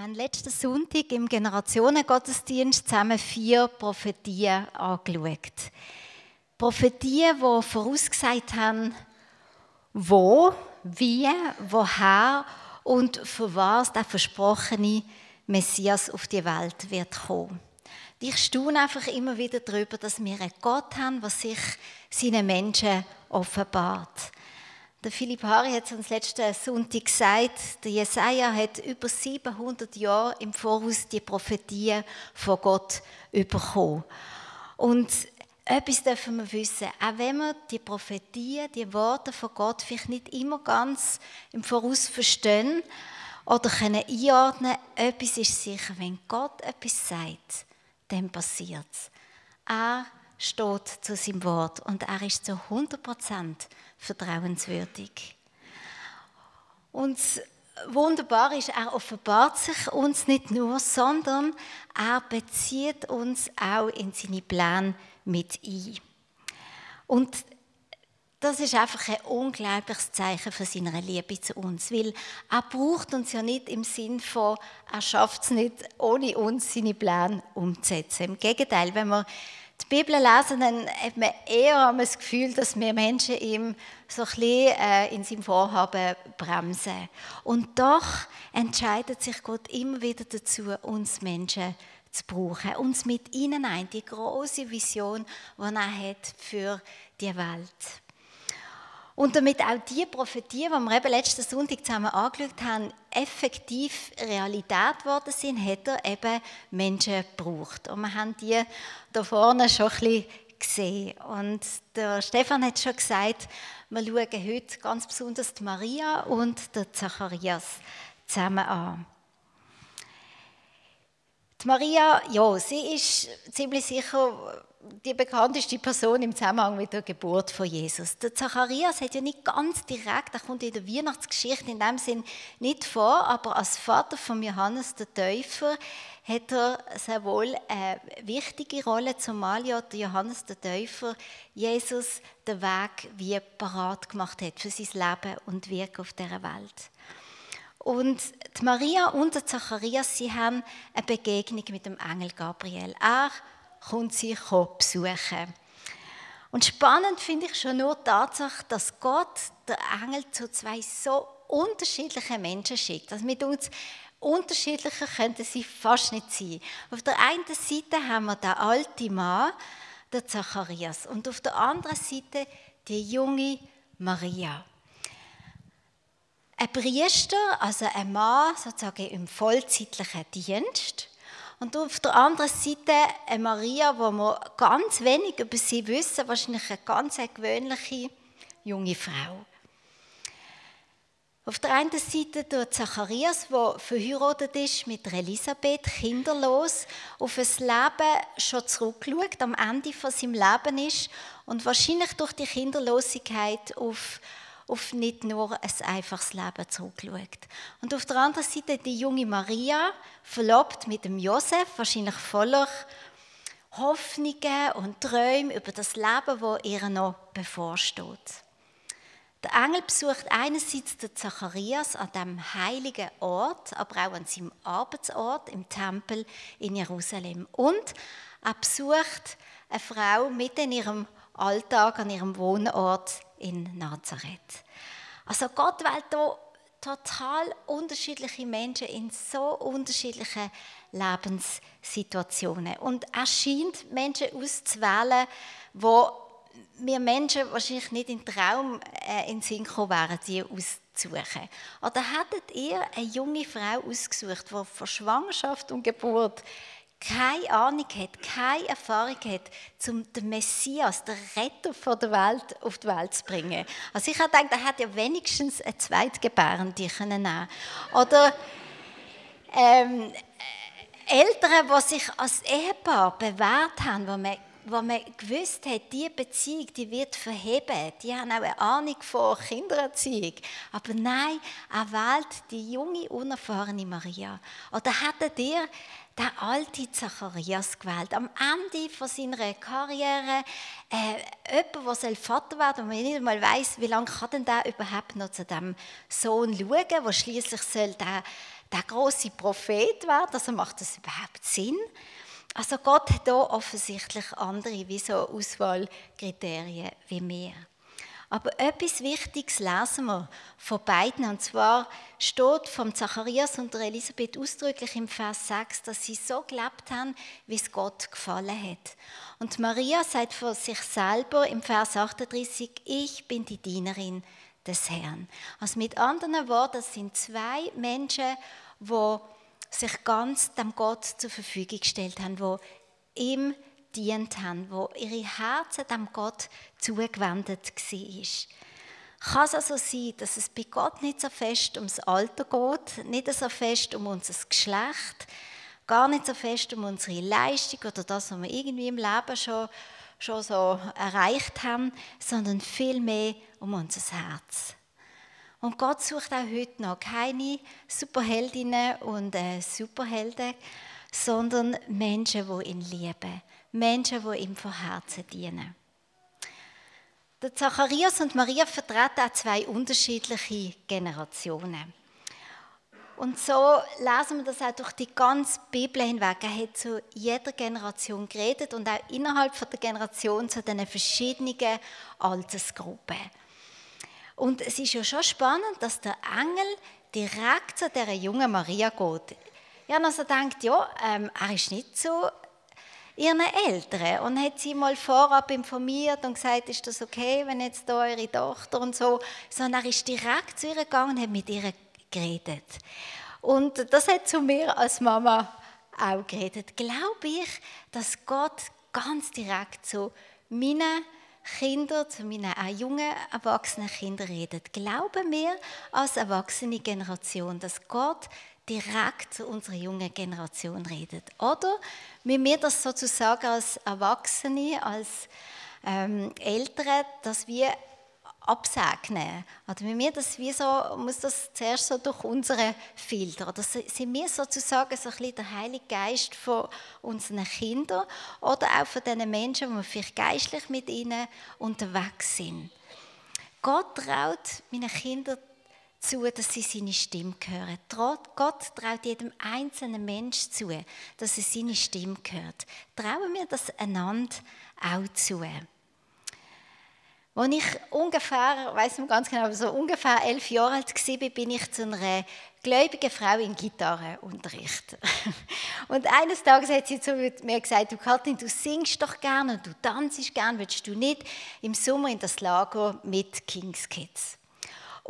Wir haben letzten Sonntag im Generationengottesdienst zusammen vier Prophetien angeschaut. Prophetien, die vorausgesagt haben, wo, wie, woher und für was der versprochene Messias auf die Welt wird kommen. Ich staune einfach immer wieder darüber, dass wir einen Gott haben, der sich seinen Menschen offenbart. Der Philipp Hari hat es uns letzten Sonntag gesagt, der Jesaja hat über 700 Jahre im Voraus die Prophetie von Gott bekommen. Und etwas dürfen wir wissen, auch wenn wir die Prophetie, die Worte von Gott vielleicht nicht immer ganz im Voraus verstehen oder können einordnen, etwas ist sicher, wenn Gott etwas sagt, dann passiert es. Er steht zu seinem Wort und er ist zu 100 Prozent vertrauenswürdig. Und wunderbar ist, er offenbart sich uns nicht nur, sondern er bezieht uns auch in seine Pläne mit ein. Und das ist einfach ein unglaubliches Zeichen von seiner Liebe zu uns, weil er braucht uns ja nicht im Sinn von, er schafft es nicht, ohne uns seine Pläne umzusetzen. Im Gegenteil, wenn wir die Bibel lesen, dann hat man eher das Gefühl, dass wir Menschen ihm so ein bisschen äh, in seinem Vorhaben bremsen. Und doch entscheidet sich Gott immer wieder dazu, uns Menschen zu brauchen, uns mit ihnen ein, die große Vision, die er hat für die Welt. Und damit auch die Prophetie, die wir eben letzten Sonntag zusammen angeschaut haben, effektiv Realität geworden sind, hat er eben Menschen gebraucht. Und wir haben die da vorne schon ein bisschen gesehen. Und der Stefan hat schon gesagt, wir schauen heute ganz besonders die Maria und den Zacharias zusammen an. Die Maria, ja, sie ist ziemlich sicher die bekannteste Person im Zusammenhang mit der Geburt von Jesus. Der Zacharias hat ja nicht ganz direkt, er kommt in der Weihnachtsgeschichte in dem Sinn nicht vor, aber als Vater von Johannes der Täufer hat er sehr wohl eine wichtige Rolle, zumal ja der Johannes der Täufer Jesus den Weg wie parat gemacht hat für sein Leben und Wirken auf dieser Welt. Und die Maria und der Zacharias, sie haben eine Begegnung mit dem Engel Gabriel. Er kommt sie besuchen. Und spannend finde ich schon nur die Tatsache, dass Gott der Engel zu zwei so unterschiedlichen Menschen schickt. Also mit uns unterschiedlicher könnten sie fast nicht sein. Auf der einen Seite haben wir den alten Mann, der Zacharias, und auf der anderen Seite die junge Maria. Ein Priester, also ein Mann sozusagen im vollzeitlichen Dienst, und auf der anderen Seite eine Maria, wo wir ganz wenig über sie wissen, wahrscheinlich eine ganz gewöhnliche junge Frau. Auf der einen Seite der Zacharias, der verheiratet ist mit Elisabeth, kinderlos, auf ein Leben schon zurückschaut, am Ende von seinem Leben ist und wahrscheinlich durch die Kinderlosigkeit auf auf nicht nur ein einfaches Leben zurückschaut. Und auf der anderen Seite die junge Maria, verlobt mit dem Josef, wahrscheinlich voller Hoffnungen und Träume über das Leben, das ihr noch bevorsteht. Der Engel besucht einerseits den Zacharias an dem heiligen Ort, aber auch an seinem Arbeitsort im Tempel in Jerusalem. Und er besucht eine Frau mitten in ihrem Alltag, an ihrem Wohnort in Nazareth. Also Gott wählt hier total unterschiedliche Menschen in so unterschiedlichen Lebenssituationen. Und er scheint Menschen auszuwählen, wo wir Menschen wahrscheinlich nicht im Traum äh, in kommen wären, die auszusuchen. Oder hättet ihr eine junge Frau ausgesucht, die von Schwangerschaft und Geburt keine Ahnung hat, keine Erfahrung hat, um den Messias, den Retter von der Welt, auf die Welt zu bringen. Also ich habe gedacht, er hätte ja wenigstens eine Zweitgebärende können Oder ähm, Eltern, die sich als Ehepaar bewährt haben, wo man, wo man gewusst hat, diese Beziehung die wird verheben. Die haben auch eine Ahnung von Kindererziehung. Aber nein, er wählt die junge, unerfahrene Maria. Oder hättet ihr der alte Zacharias gewählt. Am Ende von seiner Karriere äh, jemand, der Vater werden und man nicht einmal weiß, wie lange kann denn der überhaupt noch zu dem Sohn schauen, wo schließlich soll der der große Prophet wird. Also macht das überhaupt Sinn? Also Gott hat da offensichtlich andere wie so Auswahlkriterien wie wir. Aber etwas Wichtiges lesen wir von beiden. Und zwar steht vom Zacharias und der Elisabeth ausdrücklich im Vers 6, dass sie so gelebt haben, wie es Gott gefallen hat. Und Maria sagt von sich selber im Vers 38, ich bin die Dienerin des Herrn. Also mit anderen Worten, das sind zwei Menschen, die sich ganz dem Gott zur Verfügung gestellt haben, die ihm dient haben, wo ihre Herzen dem Gott zugewendet war. Kann es also sein, dass es bei Gott nicht so fest ums Alter geht, nicht so fest um unser Geschlecht, gar nicht so fest um unsere Leistung oder das, was wir irgendwie im Leben schon, schon so erreicht haben, sondern vielmehr um unser Herz. Und Gott sucht auch heute noch keine Superheldinnen und äh, Superhelden, sondern Menschen, die ihn lieben. Menschen, die ihm von Herzen dienen. Der Zacharias und Maria vertreten auch zwei unterschiedliche Generationen. Und so lesen wir das auch durch die ganze Bibel hinweg. Er hat zu jeder Generation geredet und auch innerhalb der Generation zu den verschiedenen Altersgruppen. Und es ist ja schon spannend, dass der Engel direkt zu dieser jungen Maria geht. Ich habe also gedacht, ja, ähm, er ist nicht so ihren Eltern und hat sie mal vorab informiert und gesagt, ist das okay, wenn jetzt da eure Tochter und so, sondern er ist direkt zu ihr gegangen und hat mit ihr geredet. Und das hat zu mir als Mama auch geredet. Glaube ich, dass Gott ganz direkt zu meinen Kinder, zu meinen auch jungen erwachsenen Kindern redet. Glauben wir als erwachsene Generation, dass Gott direkt zu unserer jungen Generation redet? Oder müssen wir das sozusagen als Erwachsene, als ähm, Eltern, dass wir absegnen. Oder wenn wir das wie so, muss das zuerst so durch unsere Filter. Oder sind wir sozusagen so ein bisschen der Heilige Geist von unseren Kindern oder auch von den Menschen, wo wir vielleicht geistlich mit ihnen unterwegs sind. Gott traut meinen Kindern zu, dass sie seine Stimme hören. Gott traut jedem einzelnen Mensch zu, dass er seine Stimme hört. Trauen wir das einander auch zu. Als ich ungefähr, weiß nicht ganz genau, aber so ungefähr elf Jahre alt war, bin ich zu einer gläubigen Frau in Gitarrenunterricht. Und eines Tages hat sie zu mir gesagt, du Katrin, du singst doch gerne und du tanzt gerne, willst du nicht im Sommer in das Lager mit Kings Kids?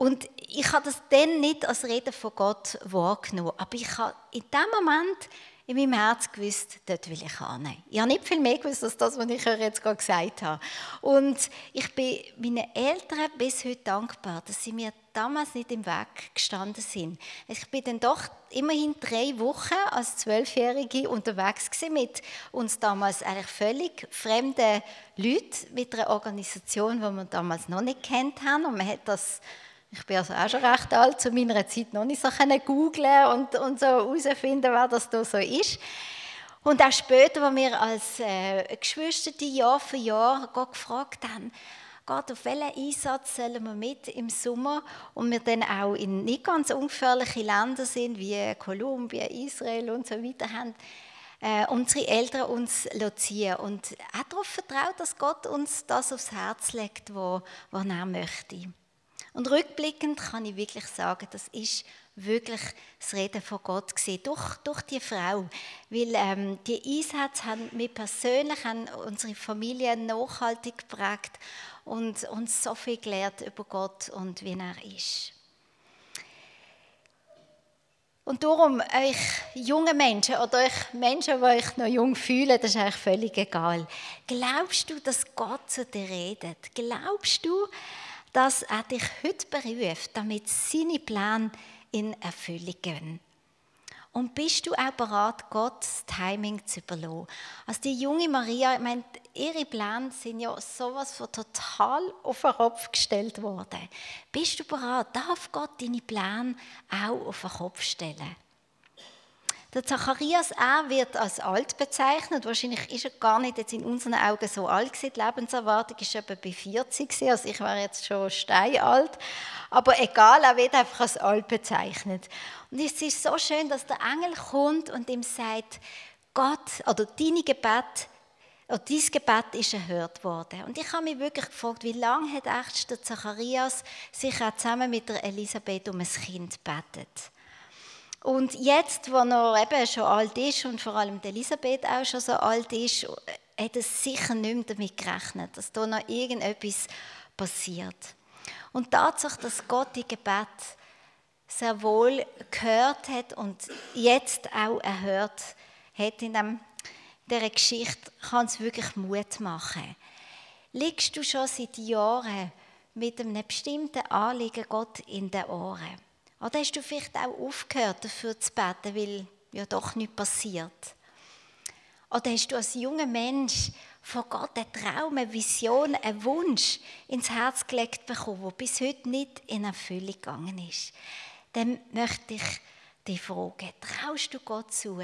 Und ich habe das dann nicht als Rede von Gott wahrgenommen, aber ich habe in dem Moment in meinem Herz gewusst, dort will ich hin. Ich habe nicht viel mehr gewusst als das, was ich euch jetzt gerade gesagt habe. Und ich bin meinen Eltern bis heute dankbar, dass sie mir damals nicht im Weg gestanden sind. Ich bin dann doch immerhin drei Wochen als Zwölfjährige unterwegs mit uns damals eigentlich völlig fremden Leuten, mit einer Organisation, die wir damals noch nicht kennt haben. Und man hat das ich bin also auch schon recht alt, zu meiner Zeit noch nicht so googeln und, und so herausfinden, wer das da so ist. Und auch später, als wir als äh, Geschwister Jahr für Jahr Gott gefragt haben, Gott, auf welchen Einsatz sollen wir mit im Sommer und wir dann auch in nicht ganz ungefährliche Länder sind, wie Kolumbien, Israel und so weiter, haben äh, unsere Eltern uns ziehen und auch darauf vertraut, dass Gott uns das aufs Herz legt, was er möchte. Und rückblickend kann ich wirklich sagen, das ist wirklich das Reden von Gott gesehen durch, durch die Frau, weil ähm, die Einsätze haben mich persönlich, haben unsere Familie nachhaltig geprägt und uns so viel gelernt über Gott und wie er ist. Und darum, euch junge Menschen oder euch Menschen, die euch noch jung fühlen, das ist eigentlich völlig egal. Glaubst du, dass Gott zu dir redet? Glaubst du, dass er dich heute beruft, damit seine Pläne in Erfüllung gehen. Und bist du auch bereit, Gottes Timing zu überlassen? Also die junge Maria, ich meine, ihre Pläne sind ja sowas von total auf den Kopf gestellt worden. Bist du bereit? Darf Gott deine Pläne auch auf den Kopf stellen? Der Zacharias, er wird als alt bezeichnet. Wahrscheinlich ist er gar nicht jetzt in unseren Augen so alt gewesen. Die Lebenserwartung ist etwa bei 40 gewesen. Also ich wäre jetzt schon steinalt. Aber egal, er wird einfach als alt bezeichnet. Und es ist so schön, dass der Engel kommt und ihm sagt, Gott, oder deine Gebet, oder dein Gebet ist erhört worden. Und ich habe mich wirklich gefragt, wie lange hat echt der Zacharias sich auch zusammen mit der Elisabeth um ein Kind betet? Und jetzt, wo er eben schon alt ist und vor allem Elisabeth auch schon so alt ist, hat er sicher nicht mehr damit gerechnet, dass da noch irgendetwas passiert. Und die Tatsache, dass Gott die Gebet sehr wohl gehört hat und jetzt auch erhört hat in dem, dieser Geschichte, kann es wirklich Mut machen. Liegst du schon seit Jahren mit einem bestimmten Anliegen Gott in den Ohren? Oder hast du vielleicht auch aufgehört, dafür zu beten, weil ja doch nichts passiert? Oder hast du als junger Mensch von Gott einen Traum, eine Vision, einen Wunsch ins Herz gelegt bekommen, der bis heute nicht in Erfüllung gegangen ist? Dann möchte ich dich fragen, traust du Gott zu,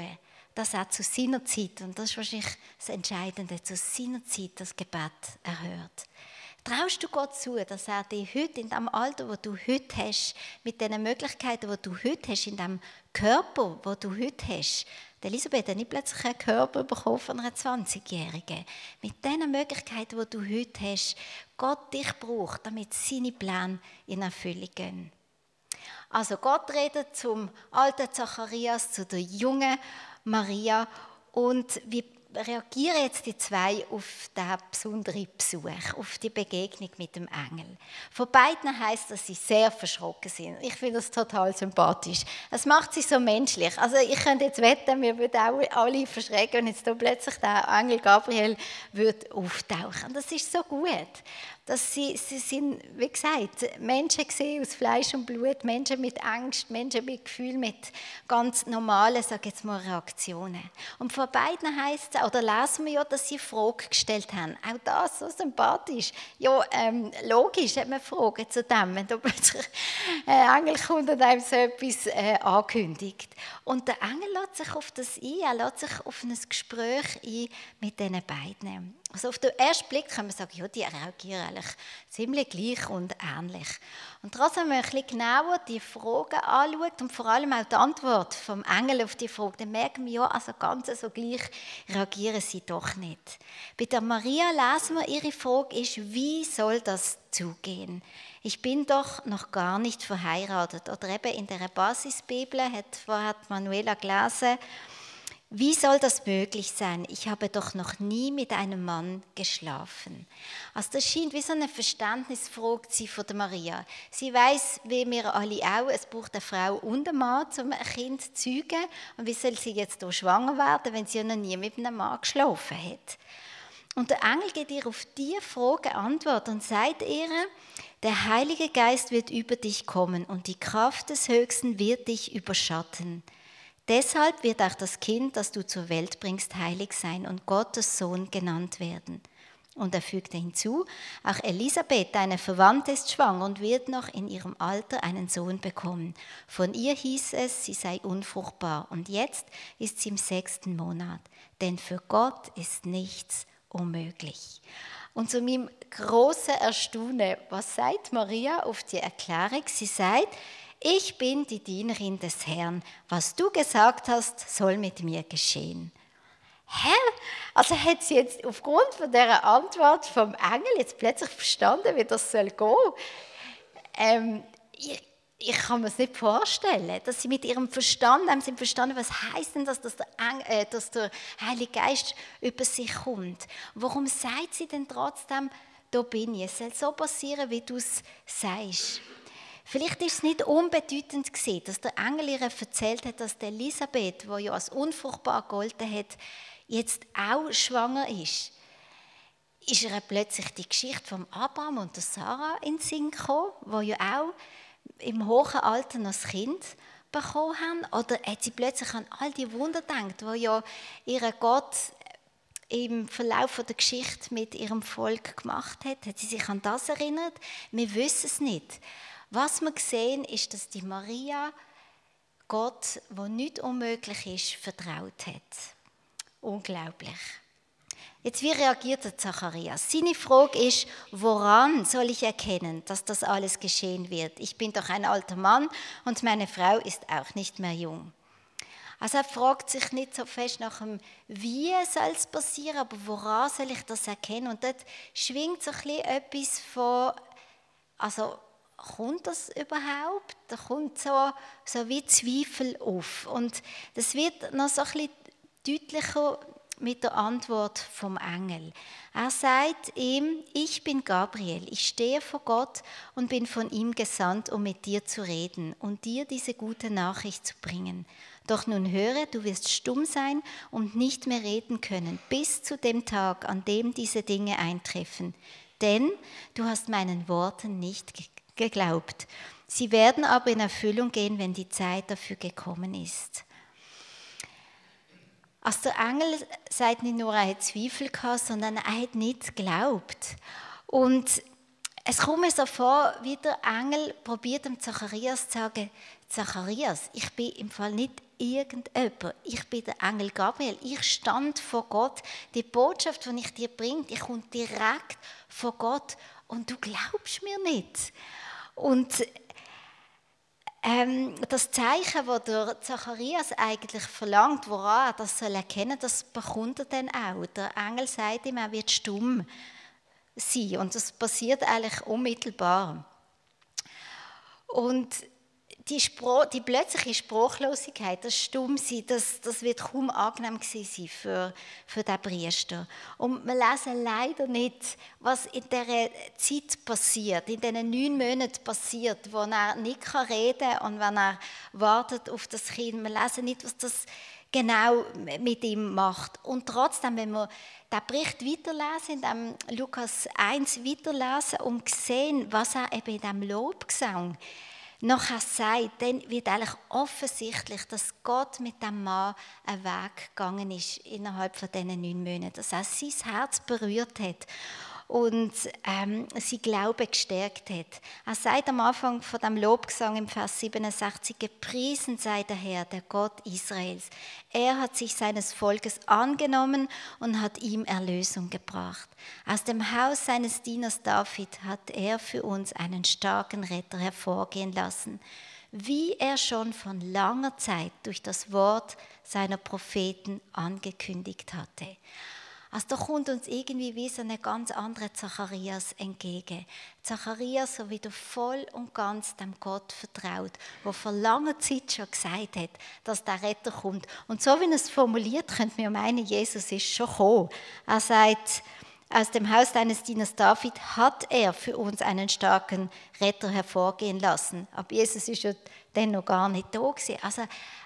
dass er zu seiner Zeit, und das ist wahrscheinlich das Entscheidende, zu seiner Zeit das Gebet erhört? Traust du Gott zu, dass er dich heute in dem Alter, wo du heute hast, mit den Möglichkeiten, wo du heute hast, in dem Körper, wo du heute hast, die Elisabeth hat nicht plötzlich einen Körper bekommen von einer 20-Jährigen. Mit den Möglichkeiten, die du heute hast, Gott dich braucht, damit seine Pläne in Erfüllung gehen. Also Gott redet zum alten Zacharias, zu der jungen Maria und wie reagieren jetzt die zwei auf diesen besonderen Besuch, auf die Begegnung mit dem Engel. Von beiden heißt, dass sie sehr verschrocken sind. Ich finde das total sympathisch. Es macht sie so menschlich. Also ich könnte jetzt wetten, wir würden auch alle verschrecken, wenn jetzt da plötzlich der Engel Gabriel würde auftauchen. Das ist so gut dass sie, sie sind, wie gesagt, Menschen gesehen aus Fleisch und Blut, Menschen mit Angst, Menschen mit Gefühl, mit ganz normalen, sag jetzt mal, Reaktionen. Und von beiden heißt es, oder lesen wir ja, dass sie eine Frage gestellt haben. Auch das so sympathisch. Ja, ähm, logisch hat man Fragen zu dem, wenn da plötzlich ein Engel kommt und einem so etwas äh, ankündigt. Und der Engel lässt sich auf das ein, er lässt sich auf ein Gespräch ein mit diesen beiden. Also auf den ersten Blick kann man sagen, ja, die reagieren eigentlich ziemlich gleich und ähnlich. Und trotzdem, wenn man ein bisschen genauer die Fragen anschaut und vor allem auch die Antwort vom Engel auf die Frage, dann merken wir, ja, also ganz so gleich reagieren sie doch nicht. Bei der Maria lesen wir, ihre Frage ist, wie soll das zugehen? Ich bin doch noch gar nicht verheiratet. Oder eben in der Basisbibel hat vorher Manuela gelesen, wie soll das möglich sein? Ich habe doch noch nie mit einem Mann geschlafen. Also das scheint wie so eine Verständnisfrage sie von der Maria. Sie weiß, wie wir alle auch, es braucht eine Frau und einen Mann, um ein Kind zu zeugen. Und wie soll sie jetzt hier schwanger werden, wenn sie ja noch nie mit einem Mann geschlafen hat? Und der Engel gibt ihr auf diese Frage Antwort und sagt ihr, der Heilige Geist wird über dich kommen und die Kraft des Höchsten wird dich überschatten. Deshalb wird auch das Kind, das du zur Welt bringst, heilig sein und Gottes Sohn genannt werden. Und er fügte hinzu, auch Elisabeth, deine Verwandte, ist schwanger und wird noch in ihrem Alter einen Sohn bekommen. Von ihr hieß es, sie sei unfruchtbar und jetzt ist sie im sechsten Monat. Denn für Gott ist nichts unmöglich. Und zu meinem großen Erstaunen, was sagt Maria auf die Erklärung? Sie sagt, ich bin die Dienerin des Herrn. Was du gesagt hast, soll mit mir geschehen. Hä? Also hat sie jetzt aufgrund von der Antwort vom Engel jetzt plötzlich verstanden, wie das soll gehen? Ähm, ich, ich kann mir es nicht vorstellen, dass sie mit ihrem Verstand haben sie verstanden, was heißt denn das, dass der, Engel, äh, dass der Heilige Geist über sie kommt. Warum sagt sie denn trotzdem, da bin ich? Es soll so passieren, wie du es sagst. Vielleicht ist es nicht unbedeutend gewesen, dass der Engel ihr erzählt hat, dass Elisabeth, die ja als unfruchtbar gegolten hat, jetzt auch schwanger ist. Ist ihr plötzlich die Geschichte von Abraham und der Sarah in den Sinn gekommen, die ja auch im hohen Alter noch ein Kind bekommen haben? Oder hat sie plötzlich an all die Wunder gedacht, die ja ihr Gott im Verlauf der Geschichte mit ihrem Volk gemacht hat? Hat sie sich an das erinnert? Wir wissen es nicht. Was wir sehen, ist, dass die Maria Gott, wo nicht unmöglich ist, vertraut hat. Unglaublich. Jetzt, wie reagiert der Zacharias? Seine Frage ist, woran soll ich erkennen, dass das alles geschehen wird? Ich bin doch ein alter Mann und meine Frau ist auch nicht mehr jung. Also er fragt sich nicht so fest nach dem, wie soll es passieren, aber woran soll ich das erkennen? Und dort schwingt so ein bisschen etwas von, also kommt das überhaupt? Da kommt so, so wie Zweifel auf. Und das wird noch so ein bisschen deutlicher mit der Antwort vom Engel. Er sagt ihm, ich bin Gabriel, ich stehe vor Gott und bin von ihm gesandt, um mit dir zu reden und dir diese gute Nachricht zu bringen. Doch nun höre, du wirst stumm sein und nicht mehr reden können, bis zu dem Tag, an dem diese Dinge eintreffen. Denn du hast meinen Worten nicht geglaubt. Sie werden aber in Erfüllung gehen, wenn die Zeit dafür gekommen ist. Also der Engel sagt nicht nur, er hat Zweifel gehabt, sondern er hat nicht geglaubt. Und es kommt mir so vor, wie der Engel probiert dem Zacharias zu sagen, Zacharias, ich bin im Fall nicht irgendjemand. Ich bin der Engel Gabriel. Ich stand vor Gott. Die Botschaft, die ich dir bringe, die kommt direkt vor Gott. Und du glaubst mir nicht. Und ähm, das Zeichen, das der Zacharias eigentlich verlangt, woran er das soll erkennen, das bekommt er dann auch. Der Engel sagt ihm, er wird stumm sein. Und das passiert eigentlich unmittelbar. Und die, die plötzliche Sprachlosigkeit, das Stummsein, das, das wird kaum angenehm sein für, für den Priester. Und wir lesen leider nicht, was in dieser Zeit passiert, in diesen neun Monaten passiert, wo er nicht reden kann und wenn er wartet auf das Kind. Wir lesen nicht, was das genau mit ihm macht. Und trotzdem, wenn wir den Bericht weiterlesen, in Lukas 1 weiterlesen und sehen, was er eben in diesem Lobgesang nachher sagt, dann wird eigentlich offensichtlich, dass Gott mit dem Mann einen Weg gegangen ist innerhalb von diesen neun Monaten, dass er sein Herz berührt hat und ähm, sie Glaube gestärkt hat. Er sagt am Anfang von dem Lobgesang im Vers 67, gepriesen sei der Herr, der Gott Israels. Er hat sich seines Volkes angenommen und hat ihm Erlösung gebracht. Aus dem Haus seines Dieners David hat er für uns einen starken Retter hervorgehen lassen, wie er schon von langer Zeit durch das Wort seiner Propheten angekündigt hatte. Also da kommt uns irgendwie wie so eine ganz andere Zacharias entgegen. Zacharias, so wieder voll und ganz dem Gott vertraut, der vor langer Zeit schon gesagt hat, dass der Retter kommt. Und so wie er es formuliert, könnte man meinen, Jesus ist schon gekommen. Er sagt, aus dem Haus deines Dieners David hat er für uns einen starken Retter hervorgehen lassen. Aber Jesus ist ja dann noch gar nicht da gewesen. Also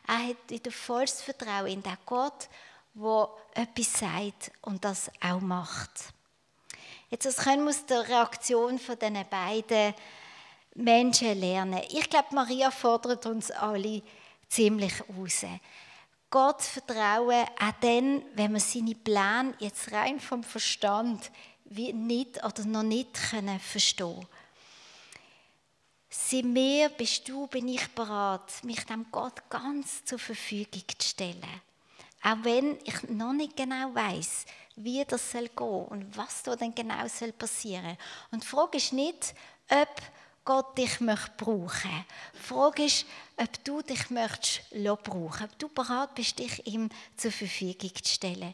er hat wieder volles Vertrauen in den Gott, wo etwas sagt und das auch macht. Jetzt, was können wir aus der Reaktion von diesen beiden Menschen lernen? Ich glaube, Maria fordert uns alle ziemlich raus. Gott vertrauen, auch dann, wenn wir seine Pläne jetzt rein vom Verstand nicht oder noch nicht können verstehen Sind mir, bist du, bin ich bereit, mich dem Gott ganz zur Verfügung zu stellen. Auch wenn ich noch nicht genau weiß, wie das soll gehen und was da denn genau soll passieren. Und die Frage ist nicht, ob Gott dich möchte brauchen. Die Frage ist, ob du dich möchtest brauchen, ob du bereit bist, dich ihm zur Verfügung zu stellen.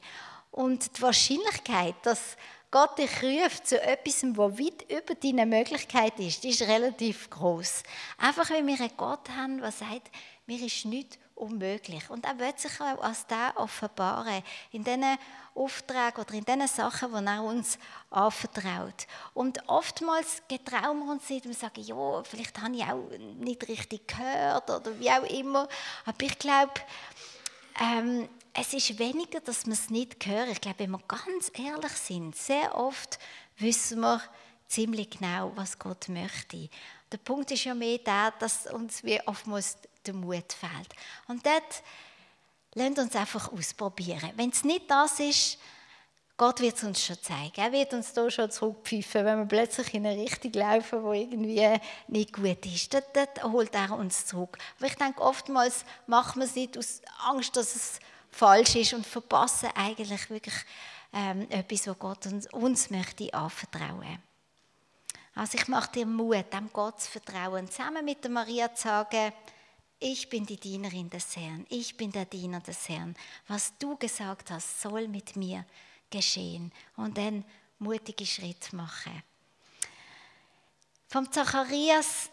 Und die Wahrscheinlichkeit, dass Gott dich ruft zu etwas, was weit über deine Möglichkeit ist, ist relativ groß. Einfach weil wir einen Gott haben, der sagt, mir ist nichts unmöglich. Und er wird sich auch als der offenbaren, in diesen Aufträgen oder in diesen Sachen, die er uns anvertraut. Und oftmals getrauen wir uns nicht und sagen, ja, vielleicht habe ich auch nicht richtig gehört oder wie auch immer. Aber ich glaube, ähm, es ist weniger, dass wir es nicht hören. Ich glaube, wenn wir ganz ehrlich sind, sehr oft wissen wir ziemlich genau, was Gott möchte. Der Punkt ist ja mehr der, dass uns wie oftmals der Mut fehlt. Und dort lasst uns einfach ausprobieren. Wenn es nicht das ist, Gott wird es uns schon zeigen. Er wird uns da schon zurückpfeifen, wenn wir plötzlich in eine Richtung laufen, wo irgendwie nicht gut ist. Dort, dort holt er uns zurück. Aber ich denke, oftmals machen wir es nicht aus Angst, dass es falsch ist und verpassen eigentlich wirklich ähm, etwas, was Gott uns, uns möchte anvertrauen. Also ich mache dir Mut, dem Gott zu vertrauen, zusammen mit der Maria zu sagen, ich bin die Dienerin des Herrn, ich bin der Diener des Herrn. Was du gesagt hast, soll mit mir geschehen. Und dann mutige Schritt machen. Vom Zacharias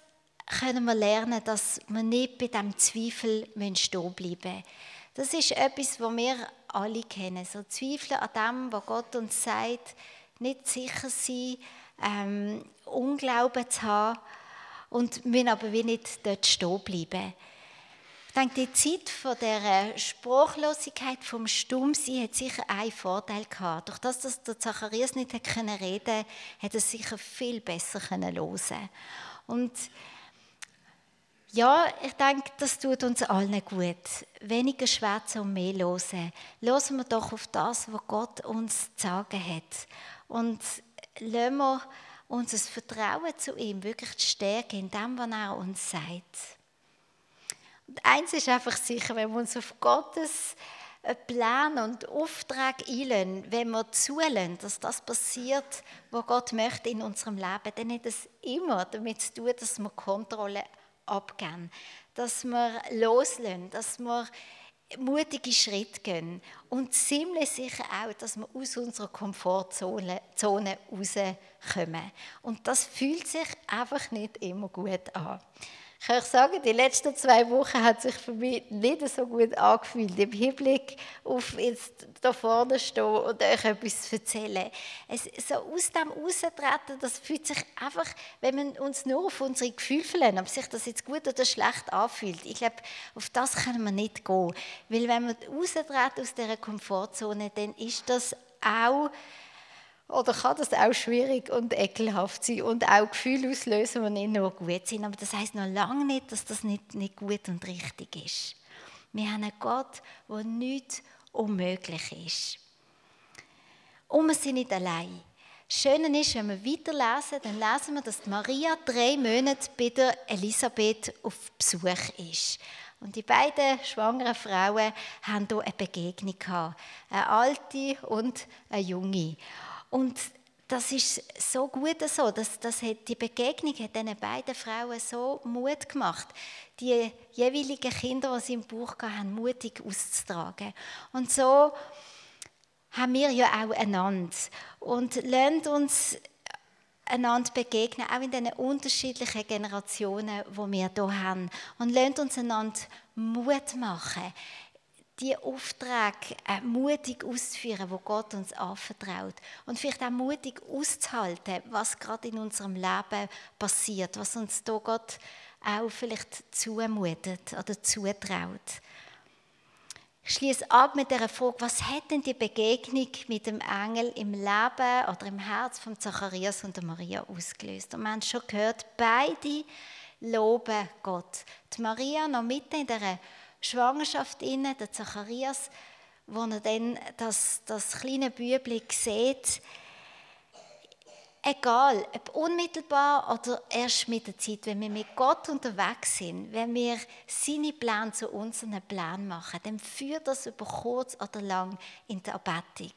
können wir lernen, dass wir nicht bei dem Zweifel stehen bleiben Das ist etwas, was wir alle kennen. So Zweifel an dem, was Gott uns sagt, nicht sicher sein, ähm, Unglauben zu haben und müssen aber wie nicht dort stehen bleiben. Denke, die Zeit von der Sprachlosigkeit, vom Stummsein, hat sicher einen Vorteil gehabt. Durch das, dass der Zacharias nicht reden konnte, hat er sicher viel besser hören Und ja, ich denke, das tut uns allen gut. Weniger schwätzen und mehr hören. Hören wir doch auf das, was Gott uns zu sagen hat. Und lassen wir unser Vertrauen zu ihm wirklich stärken in dem, was er uns sagt. Und eins ist einfach sicher, wenn wir uns auf Gottes äh, Plan und Auftrag einlösen, wenn wir zulassen, dass das passiert, was Gott möchte in unserem Leben, dann hat es immer damit zu tun, dass wir Kontrolle abgeben, dass wir loslassen, dass wir mutige Schritte gehen und ziemlich sicher auch, dass wir aus unserer Komfortzone Zone rauskommen. Und das fühlt sich einfach nicht immer gut an. Ich kann euch sagen, die letzten zwei Wochen hat sich für mich nicht so gut angefühlt, im Hinblick auf jetzt da vorne stehen und euch etwas erzählen. Es, so aus dem Austreten, das fühlt sich einfach, wenn wir uns nur auf unsere Gefühle verlassen, ob sich das jetzt gut oder schlecht anfühlt. Ich glaube, auf das können wir nicht gehen. Weil wenn wir austreten aus dieser Komfortzone, dann ist das auch oder kann das auch schwierig und ekelhaft sein und auch Gefühle auslösen, die nicht nur gut sind. Aber das heißt noch lange nicht, dass das nicht, nicht gut und richtig ist. Wir haben einen Gott, der nichts unmöglich ist. Und wir sind nicht allein. Das Schöne ist, wenn wir weiterlesen, dann lesen wir, dass Maria drei Monate bei der Elisabeth auf Besuch ist. Und die beiden schwangeren Frauen haben hier eine Begegnung gehabt. Eine alte und eine junge. Und das ist so gut so, dass, dass die Begegnung hat diesen beiden Frauen so Mut gemacht, die jeweiligen Kinder, die sie im Buch haben, mutig auszutragen. Und so haben wir ja auch einander und lernt uns einander begegnen, auch in den unterschiedlichen Generationen, die wir hier haben. Und lernt uns einander Mut machen die Aufträge äh, mutig auszuführen, wo Gott uns anvertraut. Und vielleicht auch mutig auszuhalten, was gerade in unserem Leben passiert, was uns da Gott auch vielleicht zumutet oder zutraut. Ich schließe ab mit der Frage, was hat denn die Begegnung mit dem Engel im Leben oder im Herz von Zacharias und der Maria ausgelöst? Und wir haben schon gehört, beide loben Gott. Die Maria noch mitten in der Schwangerschaft inne, der Zacharias, wo er dann das, das kleine Bübli sieht, egal, ob unmittelbar oder erst mit der Zeit, wenn wir mit Gott unterwegs sind, wenn wir seine Pläne zu unseren Plänen machen, dann führt das über kurz oder lang in die Erbettung.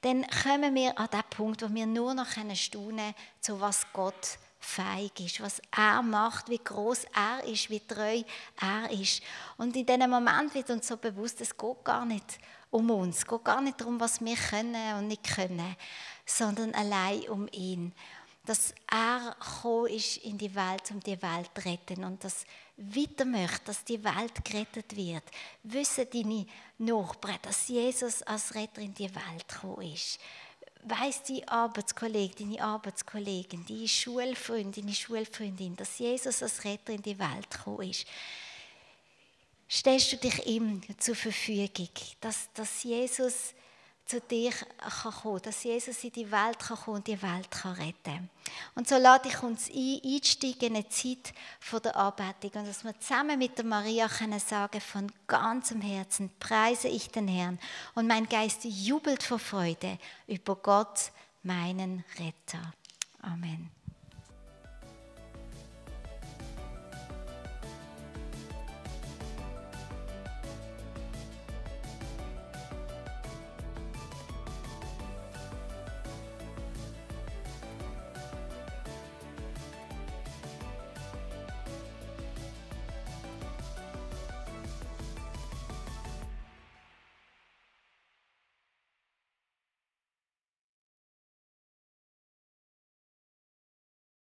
Dann kommen wir an den Punkt, wo wir nur noch staunen können, zu was Gott feig ist, was er macht, wie groß er ist, wie treu er ist. Und in diesem Moment wird uns so bewusst, es geht gar nicht um uns, es geht gar nicht darum, was wir können und nicht können, sondern allein um ihn. Dass er gekommen ist in die Welt, um die Welt zu retten und das weiter möchte, dass die Welt gerettet wird. Wissen deine Nachbarn, dass Jesus als Retter in die Welt gekommen ist weiß die Arbeitskollege, deine Arbeitskollegin, deine Schulfreundin, deine Schulfreundin, dass Jesus als Retter in die Welt gekommen ist, stellst du dich ihm zur Verfügung, dass, dass Jesus zu dir kann kommen, dass Jesus in die Welt kann kommen und die Welt kann retten. Und so lade ich uns ein, einsteigen in eine Zeit von der Anbetung und dass wir zusammen mit der Maria können sagen, von ganzem Herzen preise ich den Herrn und mein Geist jubelt vor Freude über Gott, meinen Retter. Amen.